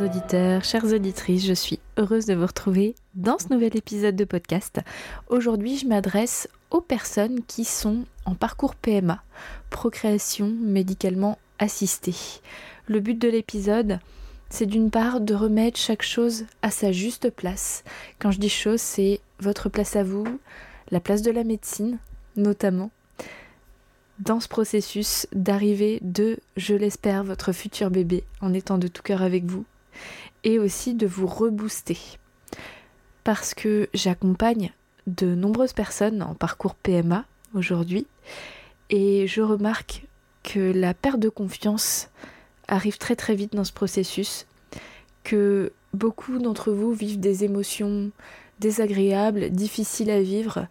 Chers auditeurs, chères auditrices, je suis heureuse de vous retrouver dans ce nouvel épisode de podcast. Aujourd'hui, je m'adresse aux personnes qui sont en parcours PMA, procréation médicalement assistée. Le but de l'épisode, c'est d'une part de remettre chaque chose à sa juste place. Quand je dis chose, c'est votre place à vous, la place de la médecine notamment, dans ce processus d'arriver de, je l'espère, votre futur bébé en étant de tout cœur avec vous et aussi de vous rebooster. Parce que j'accompagne de nombreuses personnes en parcours PMA aujourd'hui et je remarque que la perte de confiance arrive très très vite dans ce processus, que beaucoup d'entre vous vivent des émotions désagréables, difficiles à vivre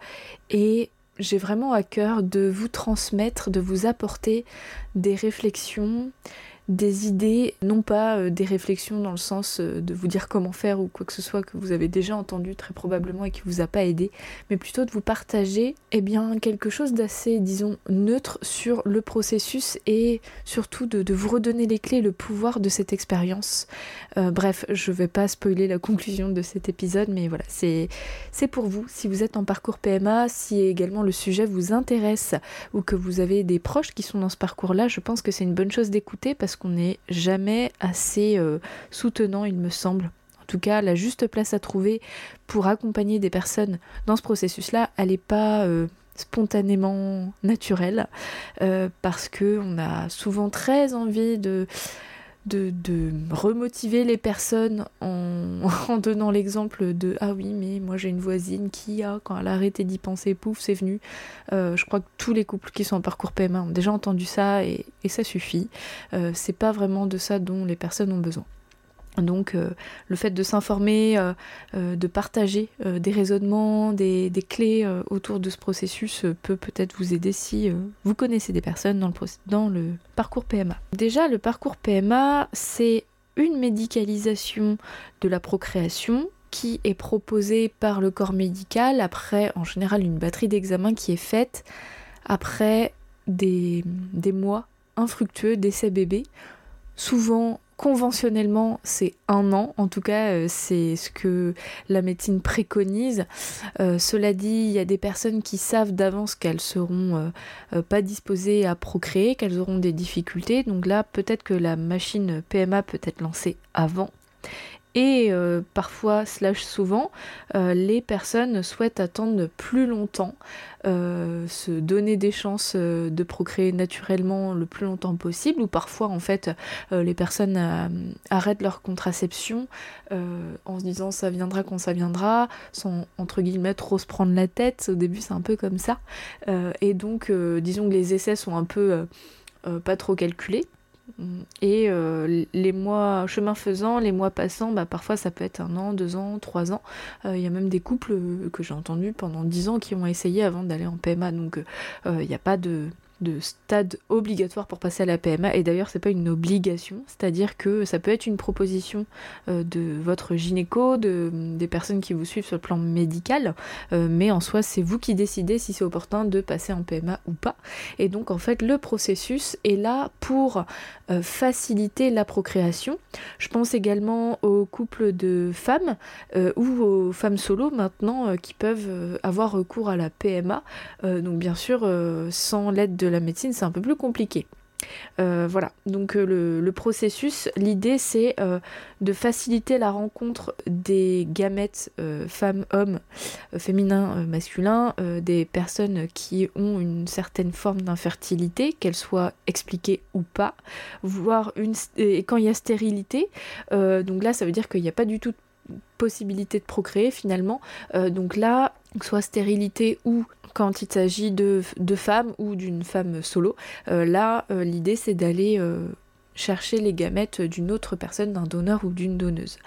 et j'ai vraiment à cœur de vous transmettre, de vous apporter des réflexions, des idées, non pas euh, des réflexions dans le sens euh, de vous dire comment faire ou quoi que ce soit que vous avez déjà entendu très probablement et qui vous a pas aidé, mais plutôt de vous partager eh bien quelque chose d'assez disons neutre sur le processus et surtout de, vous redonner les clés, le pouvoir de cette expérience. Euh, bref, je vais pas spoiler la conclusion de cet épisode, mais voilà, c'est c'est pour vous si vous êtes en parcours PMA, si également le sujet vous intéresse ou que vous avez des proches qui sont dans ce parcours-là, je pense que c'est une bonne chose d'écouter parce que qu'on n'est jamais assez euh, soutenant, il me semble. En tout cas, la juste place à trouver pour accompagner des personnes dans ce processus-là, elle n'est pas euh, spontanément naturelle, euh, parce qu'on a souvent très envie de de, remotiver les personnes en, donnant l'exemple de ah oui mais moi j'ai une voisine qui a quand elle a arrêté d'y penser pouf c'est venu. Euh, je crois que tous les couples qui sont en parcours PMA ont déjà entendu ça et, ça suffit. Euh, c'est pas vraiment de ça dont les personnes ont besoin donc euh, le fait de s'informer, euh, euh, de partager des raisonnements, des, clés autour de ce processus peut peut-être vous aider si vous connaissez des personnes dans le, parcours PMA. Déjà, le parcours PMA, c'est une médicalisation de la procréation qui est proposée par le corps médical après en général une batterie d'examens qui est faite après des, des mois infructueux d'essais bébés, souvent conventionnellement, c'est un an. En tout cas, euh, c'est ce que la médecine préconise. Euh, cela dit, il y a des personnes qui savent d'avance qu'elles seront euh, pas disposées à procréer, qu'elles auront des difficultés. Donc là, peut-être que la machine PMA peut être lancée avant et euh, parfois, slash souvent, euh, les personnes souhaitent attendre plus longtemps, euh, se donner des chances de procréer naturellement le plus longtemps possible, ou parfois en fait les personnes arrêtent leur contraception en se disant ça viendra quand ça viendra, sans entre guillemets trop se prendre la tête, au début c'est un peu comme ça, et donc disons que les essais sont un peu pas trop calculés. Et euh, les mois, chemin faisant, les mois passant, bah, parfois ça peut être un an, deux ans, trois ans. Euh, il y a même des couples que j'ai entendus pendant dix ans qui ont essayé avant d'aller en PMA. Donc euh, il n'y a pas de, de stade obligatoire pour passer à la PMA et d'ailleurs c'est pas une obligation. C'est-à-dire que ça peut être une proposition euh, de votre gynéco de, des personnes qui vous suivent sur le plan médical. Euh, mais en soi c'est vous qui décidez si c'est opportun de passer en PMA ou pas. Et donc en fait le processus est là pour euh, faciliter la procréation. Je pense également aux couples de femmes ou aux femmes solo maintenant qui peuvent avoir recours à la PMA donc bien sûr sans l'aide de la médecine, c'est un peu plus compliqué. Euh, voilà, donc euh, le, processus, l'idée c'est euh, de faciliter la rencontre des gamètes femmes-hommes, féminins, masculins, des personnes qui ont une certaine forme d'infertilité, qu'elle soit expliquée ou pas, voire une, et quand il y a stérilité, donc là ça veut dire qu'il n'y a pas du tout de possibilité de procréer finalement, donc là, soit stérilité ou quand il s'agit de, femmes ou d'une femme solo. Euh, là, euh, l'idée c'est d'aller euh, chercher les gamètes d'une autre personne, d'un donneur ou d'une donneuse.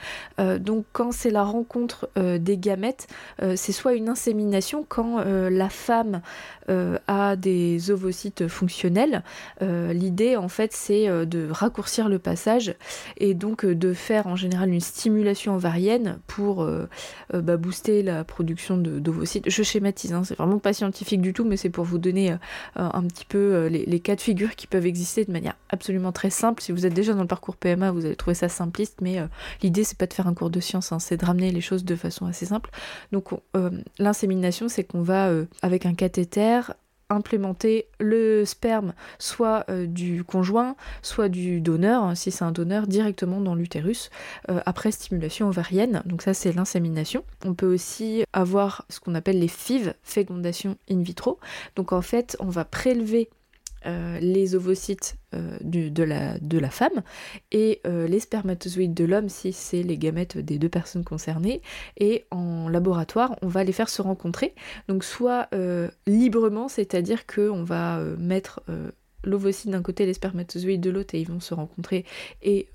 donc quand c'est la rencontre des gamètes, c'est soit une insémination quand la femme a des ovocytes fonctionnels. L'idée en fait c'est de raccourcir le passage et donc de faire en général une stimulation ovarienne pour bah, booster la production d'ovocytes. Je schématise, hein, c'est vraiment pas scientifique du tout, mais c'est pour vous donner euh, un petit peu euh, les, cas de figure qui peuvent exister de manière absolument très simple. Si vous êtes déjà dans le parcours PMA, vous allez trouver ça simpliste, mais euh, l'idée c'est pas de faire un cours de science, hein, c'est de ramener les choses de façon assez simple. Donc l'insémination, c'est qu'on va avec un cathéter implémenter le sperme soit euh, du conjoint, soit du donneur, hein, si c'est un donneur, directement dans l'utérus euh, après stimulation ovarienne. Donc ça c'est l'insémination. On peut aussi avoir ce qu'on appelle les FIV, fécondation in vitro. Donc en fait on va prélever euh, les ovocytes euh, de, la, femme et euh, les spermatozoïdes de l'homme si c'est les gamètes des deux personnes concernées. Et en laboratoire, on va les faire se rencontrer. Donc soit librement, c'est-à-dire qu'on va mettre l'ovocyte d'un côté, les spermatozoïdes de l'autre et ils vont se rencontrer et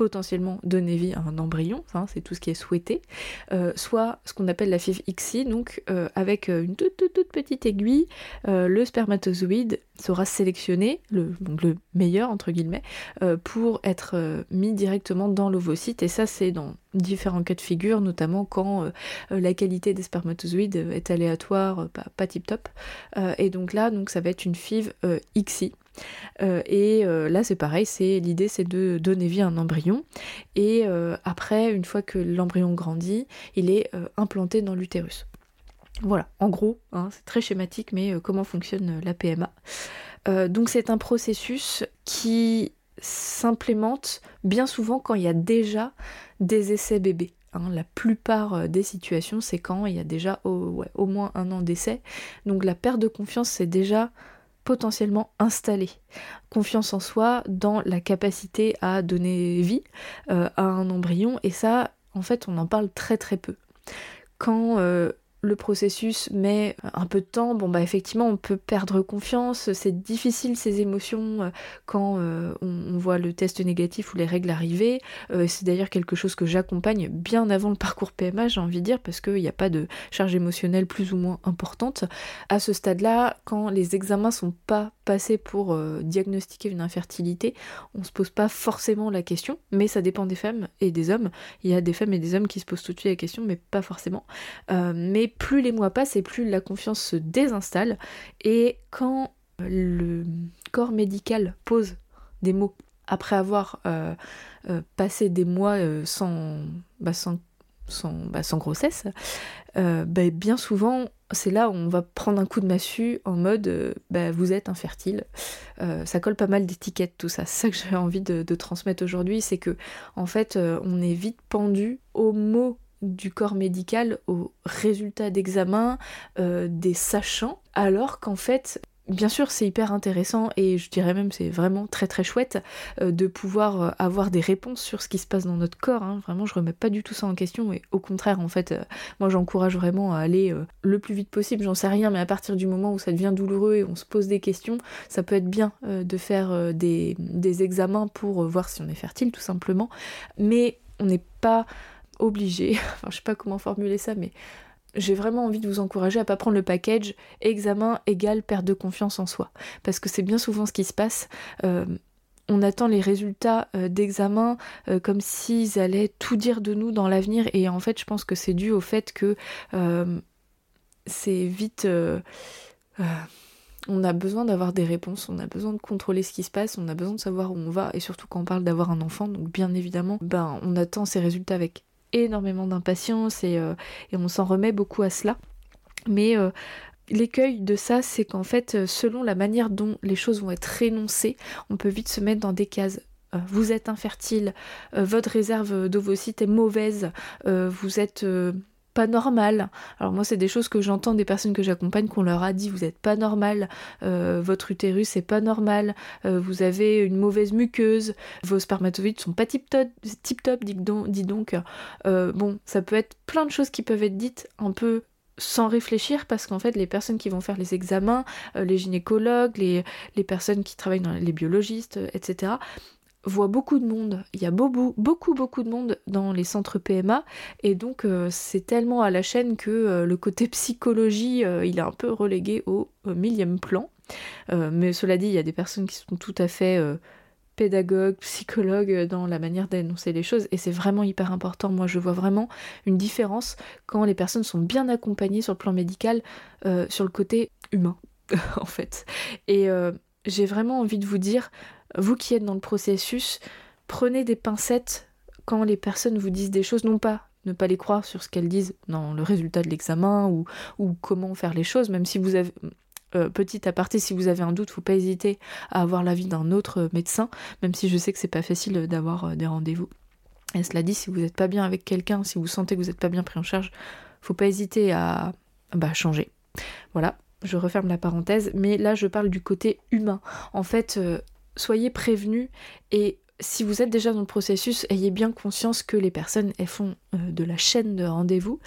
potentiellement donner vie à un embryon, hein, c'est tout ce qui est souhaité, euh, soit ce qu'on appelle la FIV XI, donc euh, avec euh, une toute, petite aiguille, le spermatozoïde sera sélectionné, le, meilleur entre guillemets, pour être mis directement dans l'ovocyte, et ça c'est dans différents cas de figure, notamment quand la qualité des spermatozoïdes est aléatoire, pas, pas tip top, et donc là donc ça va être une FIV XI. Euh, et euh, là, c'est pareil, c'est l'idée, c'est de donner vie à un embryon. Et euh, après, une fois que l'embryon grandit, il est implanté dans l'utérus. Voilà, en gros, hein, c'est très schématique, mais comment fonctionne la PMA. donc c'est un processus qui s'implémente bien souvent quand il y a déjà des essais bébés. Hein. la plupart des situations, c'est quand il y a déjà au, au moins un an d'essai. Donc la perte de confiance, c'est déjà potentiellement installé. Confiance en soi dans la capacité à donner vie euh, à un embryon et ça, en fait, on en parle très très peu. Quand euh, le processus met un peu de temps, bon bah effectivement on peut perdre confiance, c'est difficile ces émotions euh, quand euh, on, voit le test négatif ou les règles arriver. Euh, c'est d'ailleurs quelque chose que j'accompagne bien avant le parcours PMA, j'ai envie de dire, parce qu'il n'y a pas de charge émotionnelle plus ou moins importante. À ce stade-là, quand les examens sont pas pour diagnostiquer une infertilité, on se pose pas forcément la question, mais ça dépend des femmes et des hommes. Il y a des femmes et des hommes qui se posent tout de suite la question, mais pas forcément. mais plus les mois passent et plus la confiance se désinstalle. Et quand le corps médical pose des mots après avoir euh, euh, passé des mois euh, bah, sans, sans, bah, sans, grossesse, bah, bien souvent c'est là où on va prendre un coup de massue en mode vous êtes infertile. ça colle pas mal d'étiquettes, tout ça. C'est ça que j'ai envie de, transmettre aujourd'hui, c'est que en fait on est vite pendu aux mots du corps médical aux résultats d'examen euh, des sachants, alors qu'en fait, bien sûr, c'est hyper intéressant et je dirais même c'est vraiment très très chouette euh, de pouvoir euh, avoir des réponses sur ce qui se passe dans notre corps. Hein. Vraiment, je remets pas du tout ça en question et au contraire, en fait, moi j'encourage vraiment à aller le plus vite possible. J'en sais rien, mais à partir du moment où ça devient douloureux et on se pose des questions, ça peut être bien de faire des, des examens pour voir si on est fertile, tout simplement. Mais on n'est pas obligé, enfin je sais pas comment formuler ça, mais j'ai vraiment envie de vous encourager à pas prendre le package examen égale perte de confiance en soi. Parce que c'est bien souvent ce qui se passe. Euh, on attend les résultats euh, d'examen euh, comme s'ils allaient tout dire de nous dans l'avenir. Et en fait, je pense que c'est dû au fait que c'est vite on a besoin d'avoir des réponses, on a besoin de contrôler ce qui se passe, on a besoin de savoir où on va, et surtout quand on parle d'avoir un enfant, donc bien évidemment, ben on attend ces résultats avec énormément d'impatience euh, et, on s'en remet beaucoup à cela. Mais euh, l'écueil de ça, c'est qu'en fait, euh, selon la manière dont les choses vont être énoncées, on peut vite se mettre dans des cases vous êtes infertile, votre réserve d'ovocytes est mauvaise, vous êtes normal. Alors moi c'est des choses que j'entends des personnes que j'accompagne qu'on leur a dit vous êtes pas normal, euh, votre utérus est pas normal, euh, vous avez une mauvaise muqueuse, vos spermatozoïdes sont pas tip top, tip top dis donc. Euh, bon, ça peut être plein de choses qui peuvent être dites un peu sans réfléchir parce qu'en fait les personnes qui vont faire les examens, les gynécologues, les personnes qui travaillent dans les biologistes, etc voit beaucoup de monde. Il y a beaucoup, beaucoup, beaucoup de monde dans les centres PMA. Et donc, euh, c'est tellement à la chaîne que euh, le côté psychologie, euh, il est un peu relégué au, millième plan. mais cela dit, il y a des personnes qui sont tout à fait pédagogues, psychologues dans la manière d'énoncer les choses. Et c'est vraiment hyper important. Moi, je vois vraiment une différence quand les personnes sont bien accompagnées sur le plan médical, sur le côté humain, en fait. Et j'ai vraiment envie de vous dire vous qui êtes dans le processus, prenez des pincettes quand les personnes vous disent des choses, non pas ne pas les croire sur ce qu'elles disent dans le résultat de l'examen ou, ou, comment faire les choses, même si vous avez... Euh, petit aparté, si vous avez un doute, faut pas hésiter à avoir l'avis d'un autre médecin, même si je sais que c'est pas facile d'avoir euh, des rendez-vous. Et cela dit, si vous n'êtes pas bien avec quelqu'un, si vous sentez que vous n'êtes pas bien pris en charge, faut pas hésiter à bah, changer. Voilà, je referme la parenthèse, mais là je parle du côté humain. En fait, euh, soyez prévenus et si vous êtes déjà dans le processus, ayez bien conscience que les personnes elles font euh, de la chaîne de rendez-vous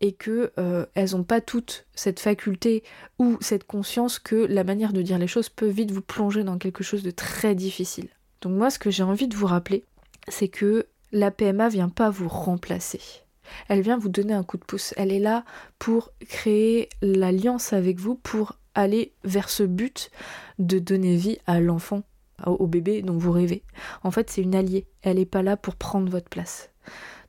et que euh, elles n'ont pas toutes cette faculté ou cette conscience que la manière de dire les choses peut vite vous plonger dans quelque chose de très difficile. Donc moi ce que j'ai envie de vous rappeler, c'est que la PMA vient pas vous remplacer. Elle vient vous donner un coup de pouce. Elle est là pour créer l'alliance avec vous, pour aller vers ce but de donner vie à l'enfant au bébé dont vous rêvez. En fait, c'est une alliée. Elle n'est pas là pour prendre votre place.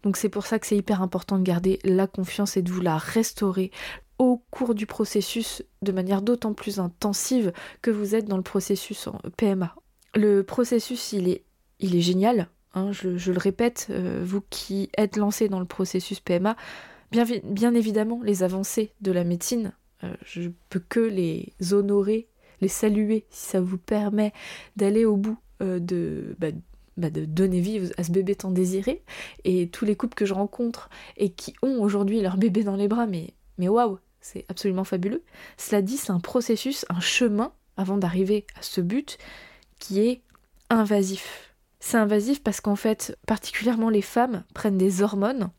Donc c'est pour ça que c'est hyper important de garder la confiance et de vous la restaurer au cours du processus de manière d'autant plus intensive que vous êtes dans le processus en PMA. Le processus, il est, il est génial. Hein, je, le répète, euh, vous qui êtes lancé dans le processus PMA, bien, évidemment, les avancées de la médecine, euh, je peux que les honorer les saluer si ça vous permet d'aller au bout euh, de, bah, bah, de donner vie à ce bébé tant désiré. Et tous les couples que je rencontre et qui ont aujourd'hui leur bébé dans les bras, mais, mais waouh, c'est absolument fabuleux. Cela dit, c'est un processus, un chemin avant d'arriver à ce but qui est invasif. C'est invasif parce qu'en fait, particulièrement les femmes prennent des hormones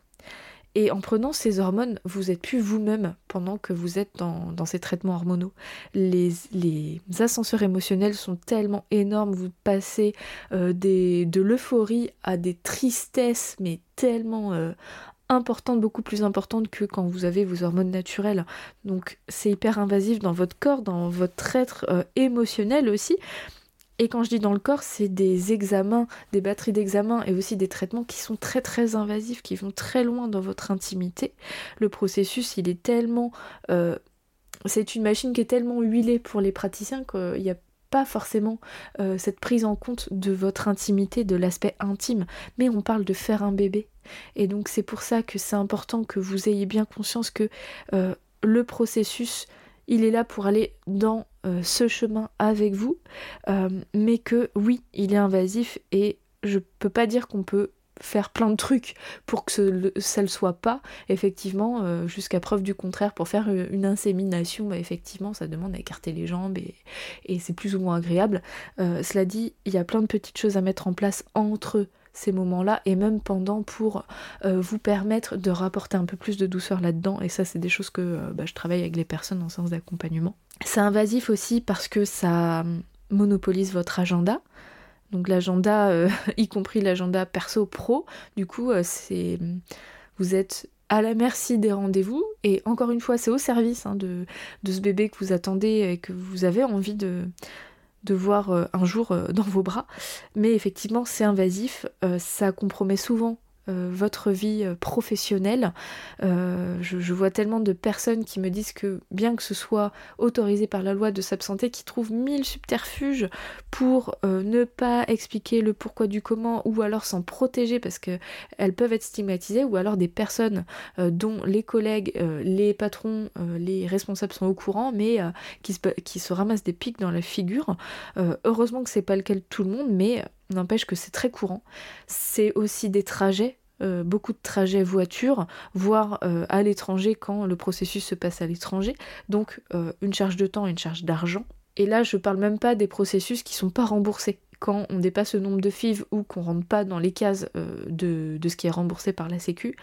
et en prenant ces hormones, vous êtes plus vous-même pendant que vous êtes dans, ces traitements hormonaux. Les, ascenseurs émotionnels sont tellement énormes, vous passez euh, des, de l'euphorie à des tristesses, mais tellement euh, importantes, beaucoup plus importantes que quand vous avez vos hormones naturelles. Donc c'est hyper invasif dans votre corps, dans votre être euh, émotionnel aussi. Et quand je dis dans le corps, c'est des examens, des batteries d'examens et aussi des traitements qui sont très très invasifs, qui vont très loin dans votre intimité. Le processus, il est tellement... Euh, c'est une machine qui est tellement huilée pour les praticiens qu'il n'y a pas forcément euh, cette prise en compte de votre intimité, de l'aspect intime, mais on parle de faire un bébé. Et donc c'est pour ça que c'est important que vous ayez bien conscience que euh, le processus il est là pour aller dans euh, ce chemin avec vous, euh, mais que oui, il est invasif et je peux pas dire qu'on peut faire plein de trucs pour que ça ne le soit pas, effectivement, euh, jusqu'à preuve du contraire, pour faire une insémination, bah, effectivement, ça demande à écarter les jambes et, c'est plus ou moins agréable. cela dit, il y a plein de petites choses à mettre en place entre ces moments-là et même pendant pour euh, vous permettre de rapporter un peu plus de douceur là-dedans. Et ça, c'est des choses que euh, bah, je travaille avec les personnes en séance d'accompagnement. C'est invasif aussi parce que ça monopolise votre agenda. Donc l'agenda, euh, y compris l'agenda perso-pro, du coup, c'est vous êtes à la merci des rendez-vous et encore une fois, c'est au service hein, de, de ce bébé que vous attendez et que vous avez envie de de voir euh, un jour euh, dans vos bras. Mais effectivement, c'est invasif, euh, ça compromet souvent votre vie euh, professionnelle. Euh, je, vois tellement de personnes qui me disent que bien que ce soit autorisé par la loi de s'absenter, qui trouvent mille subterfuges pour ne pas expliquer le pourquoi du comment ou alors s'en protéger parce qu'elles peuvent être stigmatisées ou alors des personnes dont les collègues, les patrons, les responsables sont au courant mais qui, se, qui se ramassent des pics dans la figure. heureusement que c'est pas le cas de tout le monde mais N'empêche que c'est très courant. C'est aussi des trajets, euh, beaucoup de trajets voiture, voire euh, à l'étranger quand le processus se passe à l'étranger. Donc euh, une charge de temps une charge d'argent. Et là, je parle même pas des processus qui sont pas remboursés quand on dépasse le nombre de FIV ou qu'on rentre pas dans les cases euh, de, ce qui est remboursé par la Sécu.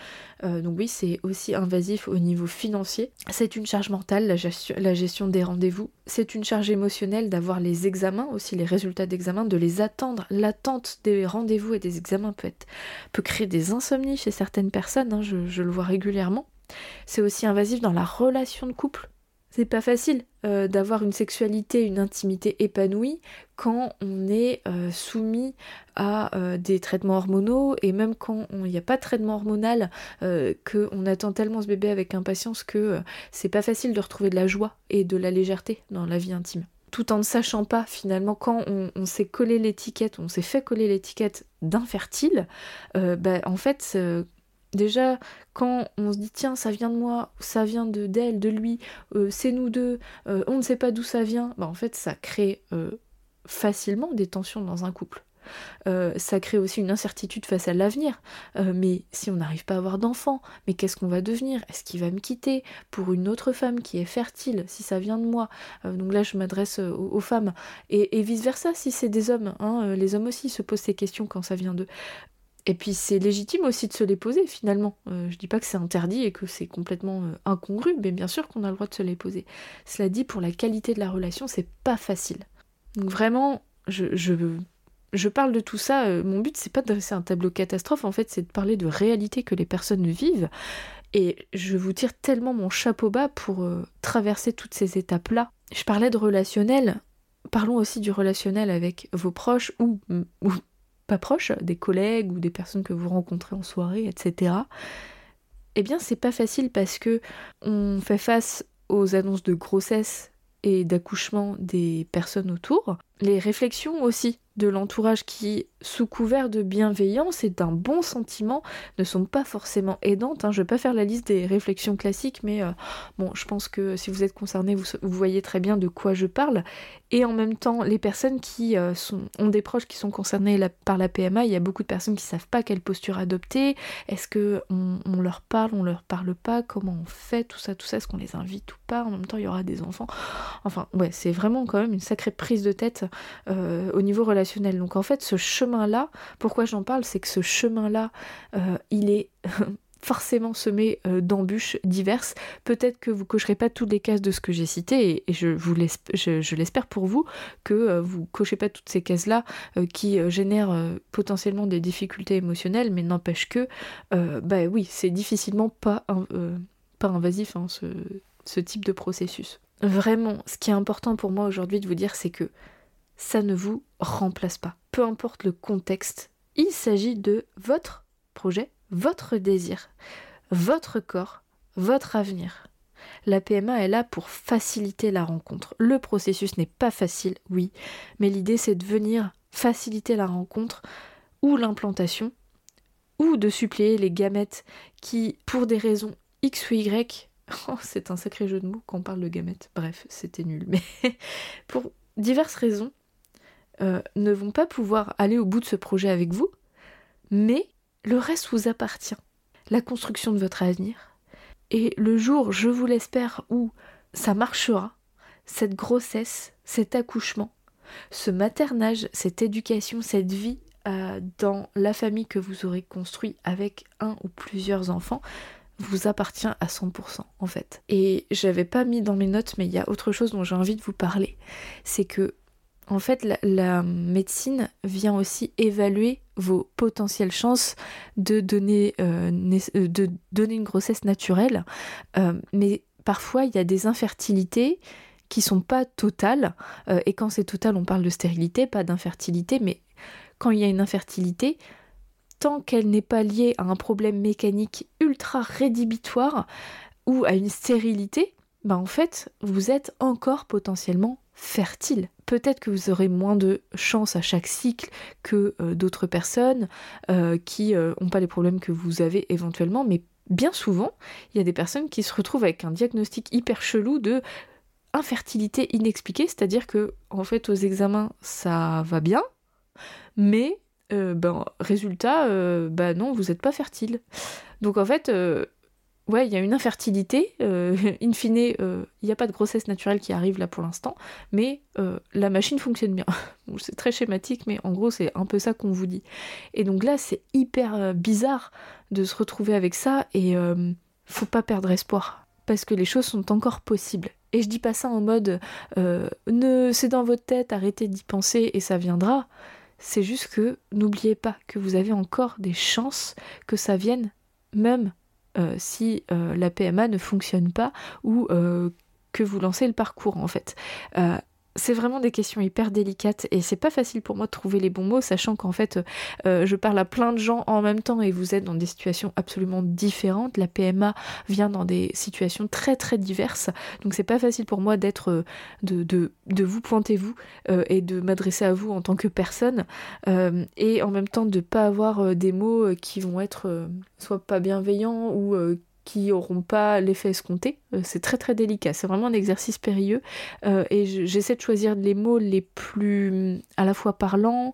Euh, donc oui, c'est aussi invasif au niveau financier. C'est une charge mentale, la gestion, des rendez-vous. C'est une charge émotionnelle d'avoir les examens, aussi les résultats d'examen, de les attendre. L'attente des rendez-vous et des examens peut créer des insomnies chez certaines personnes, hein, je le vois régulièrement. C'est aussi invasif dans la relation de couple c'est pas facile euh, d'avoir une sexualité, une intimité épanouie quand on est euh, soumis à euh, des traitements hormonaux et même quand il n'y a pas de traitement hormonal, qu'on attend tellement ce bébé avec impatience que c'est pas facile de retrouver de la joie et de la légèreté dans la vie intime. Tout en ne sachant pas finalement quand on, s'est collé l'étiquette, on s'est fait coller l'étiquette d'infertile, bah, en fait Déjà, quand on se dit tiens, ça vient de moi, ça vient de d'elle, de lui, euh, c'est nous deux, euh, on ne sait pas d'où ça vient, bah en fait, ça crée euh, facilement des tensions dans un couple. ça crée aussi une incertitude face à l'avenir. mais si on n'arrive pas à avoir d'enfants, mais qu'est-ce qu'on va devenir? Est-ce qu'il va me quitter pour une autre femme qui est fertile, si ça vient de moi? Donc là, je m'adresse aux, femmes. Et, vice-versa, si c'est des hommes. Hein, les hommes aussi se posent ces questions quand ça vient d'eux. Et puis c'est légitime aussi de se les poser finalement. Euh, je dis pas que c'est interdit et que c'est complètement euh, incongru, mais bien sûr qu'on a le droit de se les poser. Cela dit, pour la qualité de la relation, c'est pas facile. Donc vraiment, je, je, parle de tout ça. Euh, mon but c'est pas de dresser un tableau catastrophe, en fait, c'est de parler de réalité que les personnes vivent. Et je vous tire tellement mon chapeau bas pour traverser toutes ces étapes-là. Je parlais de relationnel. Parlons aussi du relationnel avec vos proches ou, ou pas proches, des collègues ou des personnes que vous rencontrez en soirée, etc. Eh bien, c'est pas facile parce que on fait face aux annonces de grossesse et d'accouchement des personnes autour, les réflexions aussi de l'entourage qui, sous couvert de bienveillance et d'un bon sentiment, ne sont pas forcément aidantes. Hein. Je ne vais pas faire la liste des réflexions classiques, mais euh, bon, je pense que si vous êtes concerné, vous, voyez très bien de quoi je parle. Et en même temps, les personnes qui euh, ont des proches qui sont concernés par la PMA, il y a beaucoup de personnes qui ne savent pas quelle posture adopter. Est-ce que on, leur parle, on leur parle pas, comment on fait, tout ça, tout ça, est-ce qu'on les invite ou pas? En même temps, il y aura des enfants. Enfin, ouais, c'est vraiment quand même une sacrée prise de tête euh, au niveau relationnel. Donc en fait, ce chemin-là, pourquoi j'en parle, c'est que ce chemin-là, euh, il est forcément semé euh, d'embûches diverses. Peut-être que vous cocherez pas toutes les cases de ce que j'ai cité, et, je vous je, l'espère pour vous que vous cochez pas toutes ces cases-là qui génèrent potentiellement des difficultés émotionnelles, mais n'empêche que, bah oui, c'est difficilement pas, pas invasif hein, ce, ce type de processus. Vraiment, ce qui est important pour moi aujourd'hui de vous dire, c'est que ça ne vous remplace pas. Peu importe le contexte, il s'agit de votre projet, votre désir, votre corps, votre avenir. La PMA est là pour faciliter la rencontre. Le processus n'est pas facile, oui, mais l'idée c'est de venir faciliter la rencontre ou l'implantation, ou de suppléer les gamètes qui, pour des raisons X ou Y, oh, c'est un sacré jeu de mots quand on parle de gamètes, bref, c'était nul, mais pour diverses raisons, euh, ne vont pas pouvoir aller au bout de ce projet avec vous, mais le reste vous appartient. La construction de votre avenir. Et le jour, je vous l'espère, où ça marchera, cette grossesse, cet accouchement, ce maternage, cette éducation, cette vie euh, dans la famille que vous aurez construit avec un ou plusieurs enfants, vous appartient à 100% en fait. Et j'avais pas mis dans mes notes, mais il y a autre chose dont j'ai envie de vous parler. C'est que en fait, la, médecine vient aussi évaluer vos potentielles chances de donner, euh, euh, une grossesse naturelle. Euh, mais parfois, il y a des infertilités qui sont pas totales. et quand c'est total, on parle de stérilité, pas d'infertilité. Mais quand il y a une infertilité, tant qu'elle n'est pas liée à un problème mécanique ultra rédhibitoire ou à une stérilité, bah en fait, vous êtes encore potentiellement fertile. Peut-être que vous aurez moins de chance à chaque cycle que euh, d'autres personnes euh, qui n'ont euh, pas les problèmes que vous avez éventuellement, mais bien souvent, il y a des personnes qui se retrouvent avec un diagnostic hyper chelou de infertilité inexpliquée, c'est-à-dire que en fait aux examens ça va bien, mais ben résultat, ben non, vous n'êtes pas fertile. Donc en fait, ouais, il y a une infertilité. Euh, in fine, il n'y a pas de grossesse naturelle qui arrive là pour l'instant, mais la machine fonctionne bien. c'est très schématique, mais en gros, c'est un peu ça qu'on vous dit. Et donc là, c'est hyper bizarre de se retrouver avec ça et faut pas perdre espoir parce que les choses sont encore possibles. Et je dis pas ça en mode ne c'est dans votre tête, arrêtez d'y penser et ça viendra. C'est juste que n'oubliez pas que vous avez encore des chances que ça vienne, même euh, si euh, la PMA ne fonctionne pas ou euh, que vous lancez le parcours en fait c'est vraiment des questions hyper délicates et c'est pas facile pour moi de trouver les bons mots, sachant qu'en fait, euh, je parle à plein de gens en même temps et vous êtes dans des situations absolument différentes. La PMA vient dans des situations très très diverses, donc c'est pas facile pour moi d'être euh, de, de, vous pointer vous euh, et de m'adresser à vous en tant que personne et en même temps de pas avoir des mots qui vont être soit pas bienveillants ou qui n'auront pas l'effet escompté. Euh, c'est très très délicat, c'est vraiment un exercice périlleux euh, et j'essaie de choisir les mots les plus à la fois parlants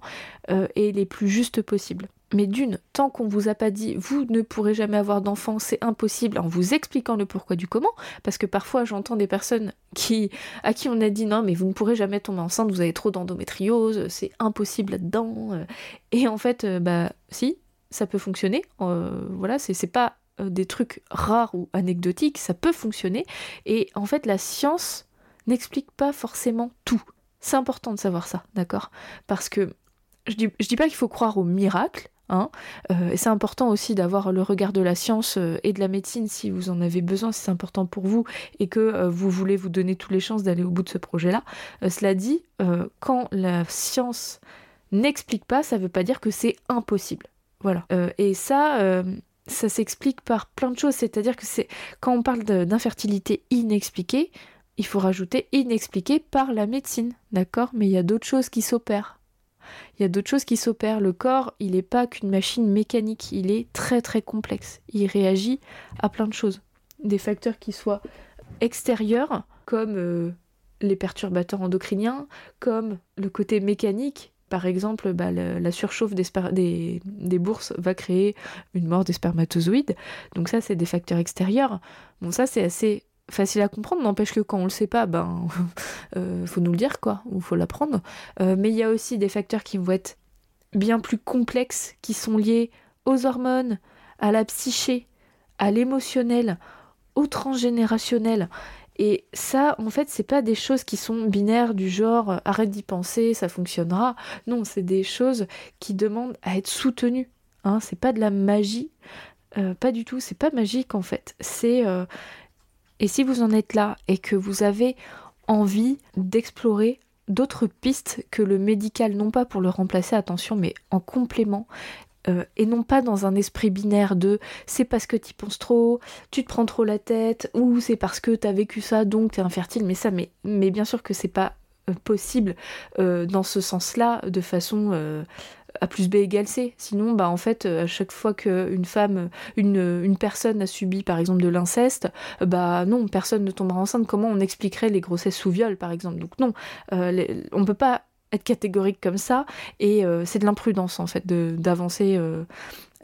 euh, et les plus justes possibles. Mais d'une, tant qu'on vous a pas dit vous ne pourrez jamais avoir d'enfant, c'est impossible en vous expliquant le pourquoi du comment, parce que parfois j'entends des personnes qui à qui on a dit non mais vous ne pourrez jamais tomber enceinte, vous avez trop d'endométriose, c'est impossible là-dedans. Et en fait, bah si, ça peut fonctionner. voilà, c'est pas euh, des trucs rares ou anecdotiques, ça peut fonctionner. Et en fait, la science n'explique pas forcément tout. C'est important de savoir ça, d'accord? Parce que je dis, dis pas qu'il faut croire au miracle, hein, euh, et c'est important aussi d'avoir le regard de la science euh, et de la médecine si vous en avez besoin, si c'est important pour vous et que vous voulez vous donner toutes les chances d'aller au bout de ce projet-là. cela dit, quand la science n'explique pas, ça ne veut pas dire que c'est impossible. Voilà. et ça, ça s'explique par plein de choses. C'est-à-dire que c'est quand on parle d'infertilité inexpliquée, il faut rajouter inexpliquée par la médecine, d'accord? Mais il y a d'autres choses qui s'opèrent. Il y a d'autres choses qui s'opèrent. Le corps, il n'est pas qu'une machine mécanique, il est très très complexe. Il réagit à plein de choses. Des facteurs qui soient extérieurs, comme euh, les perturbateurs endocriniens, comme le côté mécanique, par exemple, bah, la surchauffe des, bourses va créer une mort des spermatozoïdes. Donc ça, c'est des facteurs extérieurs. Bon, ça, c'est assez facile à comprendre, n'empêche que quand on le sait pas, ben, euh, faut nous le dire, quoi, ou faut l'apprendre. Euh, mais il y a aussi des facteurs qui vont être bien plus complexes, qui sont liés aux hormones, à la psyché, à l'émotionnel, au transgénérationnel. Et ça, en fait, c'est pas des choses qui sont binaires du genre euh, arrête d'y penser, ça fonctionnera. Non, c'est des choses qui demandent à être soutenues. Hein, c'est pas de la magie, euh, pas du tout. C'est pas magique en fait. C'est euh, et si vous en êtes là et que vous avez envie d'explorer d'autres pistes que le médical, non pas pour le remplacer, attention, mais en complément, euh, et non pas dans un esprit binaire de c'est parce que tu penses trop, tu te prends trop la tête, ou c'est parce que tu as vécu ça donc tu es infertile, mais ça, mais, bien sûr que c'est pas euh, possible euh, dans ce sens-là, de façon A plus B égale C. Sinon, bah en fait, à chaque fois qu'une femme, une, personne a subi par exemple de l'inceste, bah non, personne ne tombera enceinte. Comment on expliquerait les grossesses sous viol par exemple? Donc non, on peut pas être catégorique comme ça. Et euh, c'est de l'imprudence en fait d'avancer euh,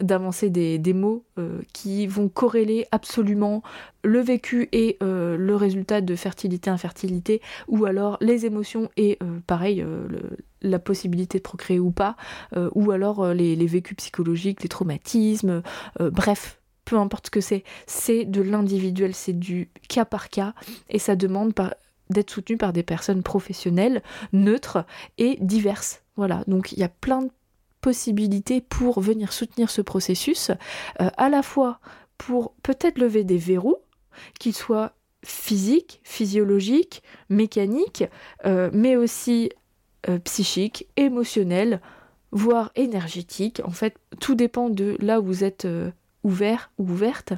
d'avancer des, mots euh, qui vont corréler absolument le vécu et le résultat de fertilité infertilité ou alors les émotions et pareil la possibilité de procréer ou pas ou alors les, les, vécus psychologiques les traumatismes bref peu importe ce que c'est. C'est de l'individuel c'est du cas par cas et ça demande par d'être soutenu par des personnes professionnelles, neutres et diverses. Voilà, donc il y a plein de possibilités pour venir soutenir ce processus, euh, à la fois pour peut-être lever des verrous, qu'ils soient physiques, physiologiques, mécaniques, euh, mais aussi euh, psychiques, émotionnels, voire énergétiques. En fait, tout dépend de là où vous êtes ouvert ou ouverte.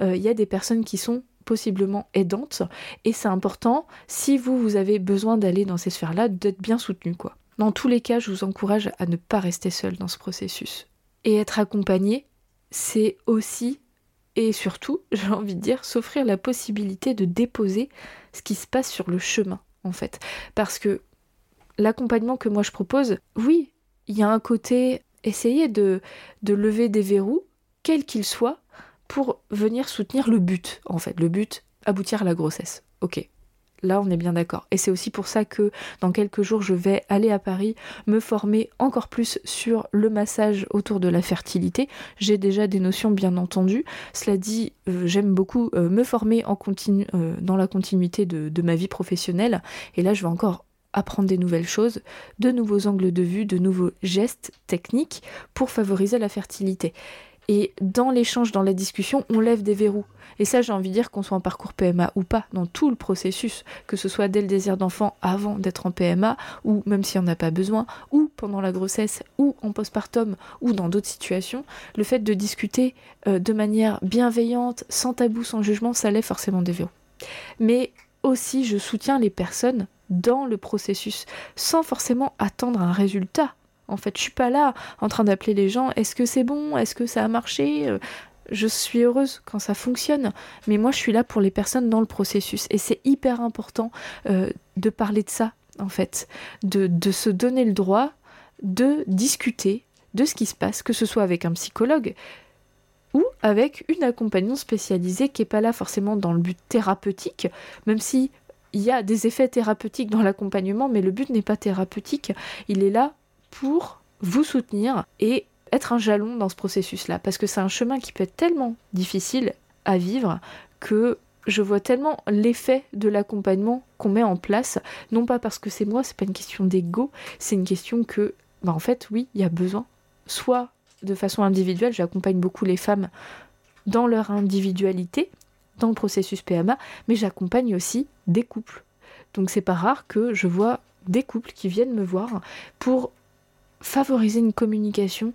Il y a des personnes qui sont possiblement aidante. Et c'est important, si vous, vous avez besoin d'aller dans ces sphères-là, d'être bien soutenu. Quoi. Dans tous les cas, je vous encourage à ne pas rester seul dans ce processus. Et être accompagné, c'est aussi et surtout, j'ai envie de dire, s'offrir la possibilité de déposer ce qui se passe sur le chemin, en fait. Parce que l'accompagnement que moi je propose, oui, il y a un côté essayer de, de lever des verrous, quels qu'ils soient, pour venir soutenir le but, en fait. Le but, aboutir à la grossesse. Ok, Là, on est bien d'accord. Et c'est aussi pour ça que dans quelques jours, je vais aller à Paris me former encore plus sur le massage autour de la fertilité. J'ai déjà des notions, bien entendu. Cela dit, euh, j'aime beaucoup euh, me former euh, dans la continuité de ma vie professionnelle. Et là, je vais encore apprendre des nouvelles choses, de nouveaux angles de vue, de nouveaux gestes techniques pour favoriser la fertilité. Et dans l'échange, dans la discussion, on lève des verrous. Et ça, j'ai envie de dire qu'on soit en parcours PMA ou pas, dans tout le processus, que ce soit dès le désir d'enfant avant d'être en PMA, ou même s'il n'y en a pas besoin, ou pendant la grossesse, ou en postpartum, ou dans d'autres situations, le fait de discuter euh, de manière bienveillante, sans tabou, sans jugement, ça lève forcément des verrous. Mais aussi, je soutiens les personnes dans le processus, sans forcément attendre un résultat en fait, je suis pas là en train d'appeler les gens. Est-ce que c'est bon Est-ce que ça a marché euh, Je suis heureuse quand ça fonctionne, mais moi je suis là pour les personnes dans le processus. Et c'est hyper important euh, de parler de ça en fait, de, se donner le droit de discuter de ce qui se passe, que ce soit avec un psychologue, ou avec une accompagnante spécialisée qui n'est pas là forcément dans le but thérapeutique, même si il y a des effets thérapeutiques dans l'accompagnement, mais le but n'est pas thérapeutique, il est là pour vous soutenir et être un jalon dans ce processus-là. Parce que c'est un chemin qui peut être tellement difficile à vivre que je vois tellement l'effet de l'accompagnement qu'on met en place, non pas parce que c'est moi, c'est pas une question d'ego, c'est une question que, bah en fait, oui, il y a besoin. Soit de façon individuelle, j'accompagne beaucoup les femmes dans leur individualité, dans le processus PMA, mais j'accompagne aussi des couples. Donc c'est pas rare que je vois des couples qui viennent me voir pour favoriser une communication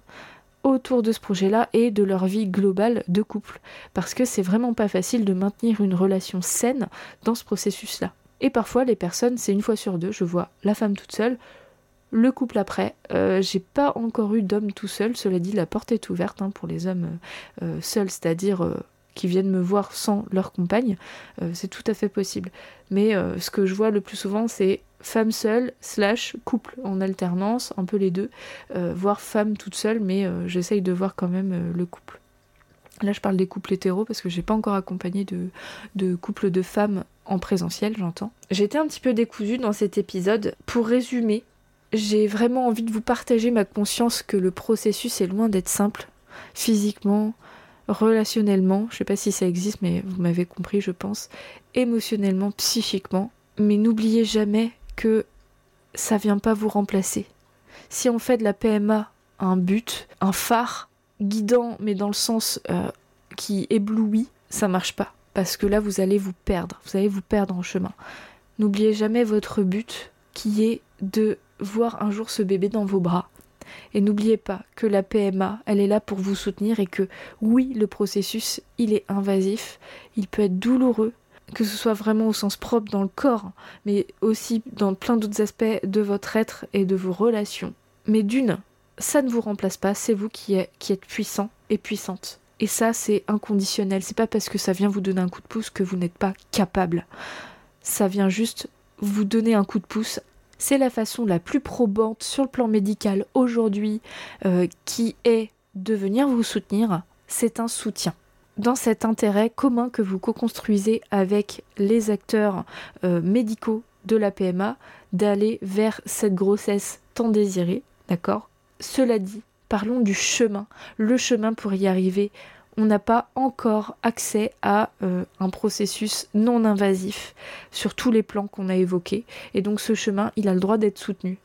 autour de ce projet-là et de leur vie globale de couple. Parce que c'est vraiment pas facile de maintenir une relation saine dans ce processus-là. Et parfois, les personnes, c'est une fois sur deux, je vois la femme toute seule, le couple après. Euh, j'ai pas encore eu d'homme tout seul, cela dit, la porte est ouverte hein, pour les hommes euh, euh, seuls, c'est-à-dire qui viennent me voir sans leur compagne, c'est tout à fait possible. Mais ce que je vois le plus souvent, c'est femme seule slash couple en alternance, un peu les deux, euh, voire femme toute seule, mais euh, j'essaye de voir quand même euh, le couple. Là, je parle des couples hétéros parce que j'ai pas encore accompagné de, de couples de femmes en présentiel, j'entends. J'étais un petit peu décousue dans cet épisode. Pour résumer, j'ai vraiment envie de vous partager ma conscience que le processus est loin d'être simple, physiquement, relationnellement, je sais pas si ça existe, mais vous m'avez compris, je pense, émotionnellement, psychiquement. Mais n'oubliez jamais que ça vient pas vous remplacer. Si on fait de la PMA un but, un phare guidant, mais dans le sens euh, qui éblouit, ça marche pas. Parce que là, vous allez vous perdre. Vous allez vous perdre en chemin. N'oubliez jamais votre but qui est de voir un jour ce bébé dans vos bras. Et n'oubliez pas que la PMA, elle est là pour vous soutenir et que oui, le processus, il est invasif, il peut être douloureux, que ce soit vraiment au sens propre dans le corps, mais aussi dans plein d'autres aspects de votre être et de vos relations. Mais d'une, ça ne vous remplace pas, c'est vous qui, êtes, qui êtes puissant et puissante. Et ça, c'est inconditionnel. C'est pas parce que ça vient vous donner un coup de pouce que vous n'êtes pas capable. Ça vient juste vous donner un coup de pouce. C'est la façon la plus probante sur le plan médical aujourd'hui euh, qui est de venir vous soutenir. C'est un soutien dans cet intérêt commun que vous co-construisez avec les acteurs euh, médicaux de la PMA d'aller vers cette grossesse tant désirée, d'accord? Cela dit, parlons du chemin. Le chemin pour y arriver, on n'a pas encore accès à euh, un processus non invasif sur tous les plans qu'on a évoqués. Et donc ce chemin, il a le droit d'être soutenu.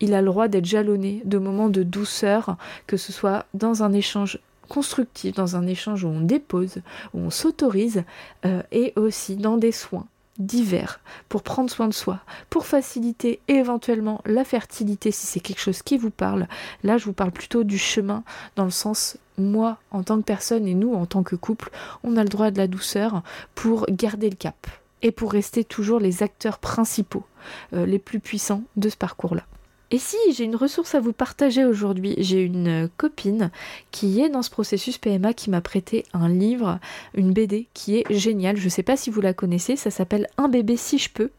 Il a le droit d'être jalonné de moments de douceur, que ce soit dans un échange constructif, dans un échange où on dépose, où on s'autorise, euh, et aussi dans des soins divers pour prendre soin de soi, pour faciliter éventuellement la fertilité si c'est quelque chose qui vous parle. Là, je vous parle plutôt du chemin dans le sens moi en tant que personne et nous en tant que couple, on a le droit de la douceur pour garder le cap et pour rester toujours les acteurs principaux, euh, les plus puissants de ce parcours-là. Et si j'ai une ressource à vous partager aujourd'hui, j'ai une copine qui est dans ce processus PMA qui m'a prêté un livre, une BD qui est géniale. Je ne sais pas si vous la connaissez, ça s'appelle Un bébé si je peux.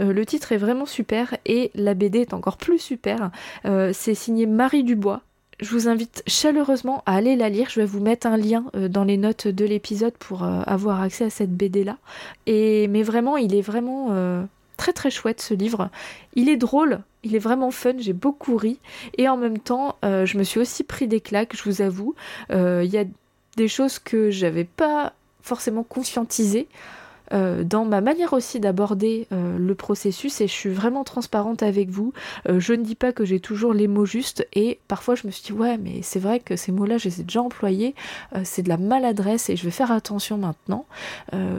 Euh, le titre est vraiment super et la BD est encore plus super. Euh, c'est signé Marie Dubois. je vous invite chaleureusement à aller la lire. Je vais vous mettre un lien euh, dans les notes de l'épisode pour euh, avoir accès à cette BD là. Et mais vraiment, il est vraiment très très chouette ce livre. Il est drôle, il est vraiment fun, j'ai beaucoup ri. Et en même temps, je me suis aussi pris des claques, je vous avoue. Il y a des choses que j'avais pas forcément conscientisées. Euh, dans ma manière aussi d'aborder euh, le processus et je suis vraiment transparente avec vous. Euh, je ne dis pas que j'ai toujours les mots justes et parfois je me suis dit ouais mais c'est vrai que ces mots-là je les ai déjà employés, c'est de la maladresse et je vais faire attention maintenant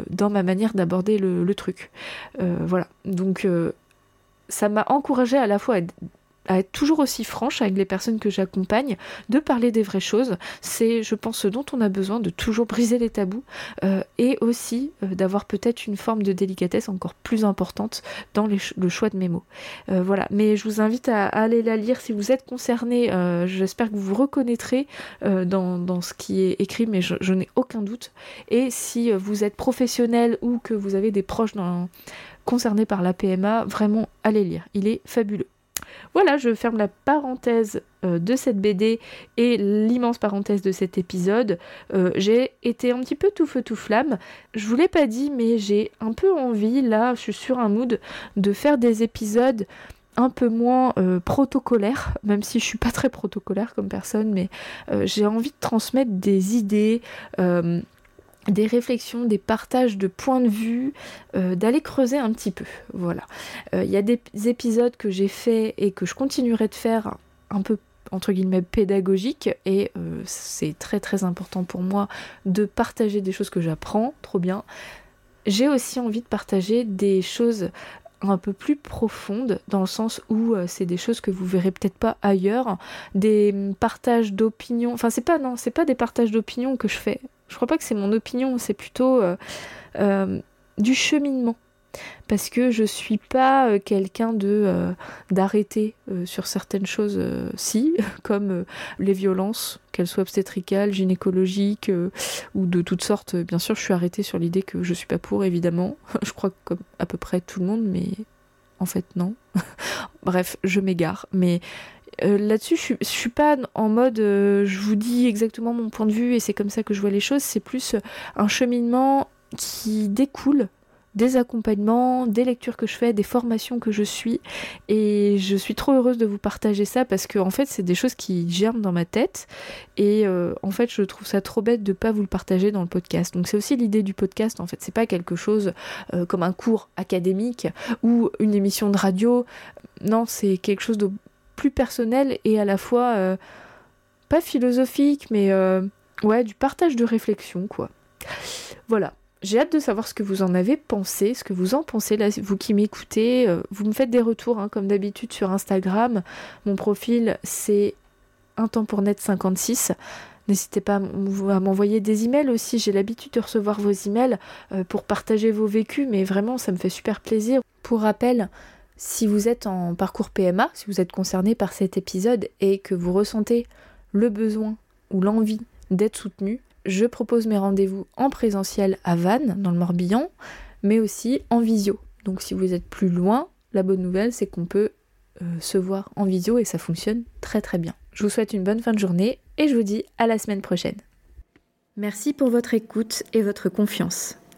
dans ma manière d'aborder le, le, truc. voilà, donc ça m'a encouragée à la fois à à être toujours aussi franche avec les personnes que j'accompagne, de parler des vraies choses. C'est, je pense, ce dont on a besoin, de toujours briser les tabous euh, et aussi euh, d'avoir peut-être une forme de délicatesse encore plus importante dans le choix de mes mots. Euh, voilà, mais je vous invite à, aller la lire si vous êtes concerné. J'espère que vous vous reconnaîtrez dans, ce qui est écrit, mais je, n'ai aucun doute. Et si vous êtes professionnel ou que vous avez des proches concernés par la PMA, vraiment allez lire. Il est fabuleux. Voilà, je ferme la parenthèse euh, de cette BD et l'immense parenthèse de cet épisode. Euh, j'ai été un petit peu tout feu tout flamme. Je vous l'ai pas dit, mais j'ai un peu envie, là, je suis sur un mood, de faire des épisodes un peu moins euh, protocolaires, même si je suis pas très protocolaire comme personne, mais j'ai envie de transmettre des idées, des réflexions, des partages de points de vue, euh, d'aller creuser un petit peu. Voilà. Il euh, y a des épisodes que j'ai fait et que je continuerai de faire un peu entre guillemets pédagogiques et euh, c'est très très important pour moi de partager des choses que j'apprends, trop bien. J'ai aussi envie de partager des choses un peu plus profondes dans le sens où c'est des choses que vous verrez peut-être pas ailleurs, des partages d'opinions, enfin c'est pas non, c'est pas des partages d'opinions que je fais je crois pas que c'est mon opinion, c'est plutôt euh, euh, du cheminement. Parce que je suis pas euh, quelqu'un de d'arrêter sur certaines choses, si, comme les violences, qu'elles soient obstétricales, gynécologiques ou de toutes sortes. Bien sûr, je suis arrêtée sur l'idée que je suis pas pour, évidemment. je crois comme à peu près tout le monde, mais en fait non. Bref, je m'égare. Mais euh, là-dessus, je, je, suis pas en mode euh, je vous dis exactement mon point de vue et c'est comme ça que je vois les choses. C'est plus un cheminement qui découle des accompagnements, des lectures que je fais, des formations que je suis. Et je suis trop heureuse de vous partager ça parce que en fait, c'est des choses qui germent dans ma tête. Et euh, en fait, je trouve ça trop bête de pas vous le partager dans le podcast. Donc c'est aussi l'idée du podcast. En fait, c'est pas quelque chose comme un cours académique ou une émission de radio. Non, c'est quelque chose de plus personnel et à la fois euh, pas philosophique, mais euh, ouais, du partage de réflexion, quoi. Voilà. J'ai hâte de savoir ce que vous en avez pensé, ce que vous en pensez, là, vous qui m'écoutez. Euh, vous me faites des retours, hein, comme d'habitude, sur Instagram. Mon profil, c'est un temps pour net 56. N'hésitez pas à m'envoyer des emails aussi. J'ai l'habitude de recevoir vos emails pour partager vos vécus, mais vraiment, ça me fait super plaisir. Pour rappel, si vous êtes en parcours PMA, si vous êtes concerné par cet épisode et que vous ressentez le besoin ou l'envie d'être soutenu, je propose mes rendez-vous en présentiel à Vannes, dans le Morbihan, mais aussi en visio. Donc si vous êtes plus loin, la bonne nouvelle c'est qu'on peut euh, se voir en visio et ça fonctionne très très bien. Je vous souhaite une bonne fin de journée et je vous dis à la semaine prochaine. Merci pour votre écoute et votre confiance.